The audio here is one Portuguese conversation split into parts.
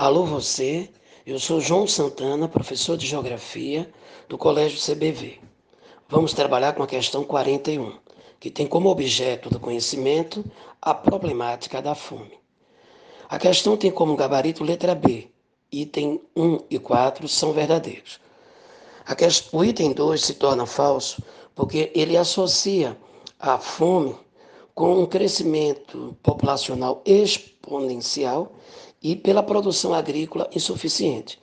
Alô você, eu sou João Santana, professor de Geografia do Colégio CBV. Vamos trabalhar com a questão 41, que tem como objeto do conhecimento a problemática da fome. A questão tem como gabarito letra B, item 1 e 4 são verdadeiros. O item 2 se torna falso porque ele associa a fome com um crescimento populacional exponencial e pela produção agrícola insuficiente.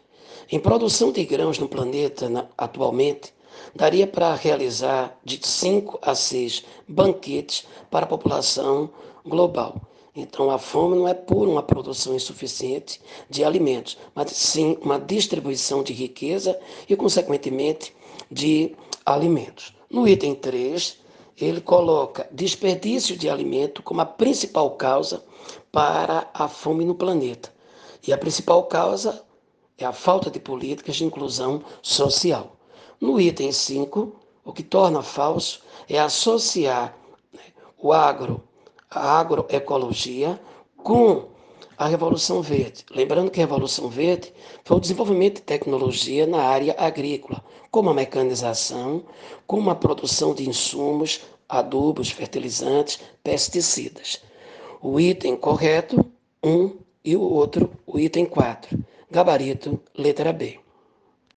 Em produção de grãos no planeta na, atualmente, daria para realizar de 5 a 6 banquetes para a população global. Então, a fome não é por uma produção insuficiente de alimentos, mas sim uma distribuição de riqueza e, consequentemente, de alimentos. No item 3, ele coloca desperdício de alimento como a principal causa para a fome no planeta. E a principal causa é a falta de políticas de inclusão social. No item 5, o que torna falso é associar né, o agro, a agroecologia com a Revolução Verde. Lembrando que a Revolução Verde foi o desenvolvimento de tecnologia na área agrícola, como a mecanização, como a produção de insumos, adubos, fertilizantes, pesticidas. O item correto, 1, um, e o outro, o item 4. Gabarito, letra B.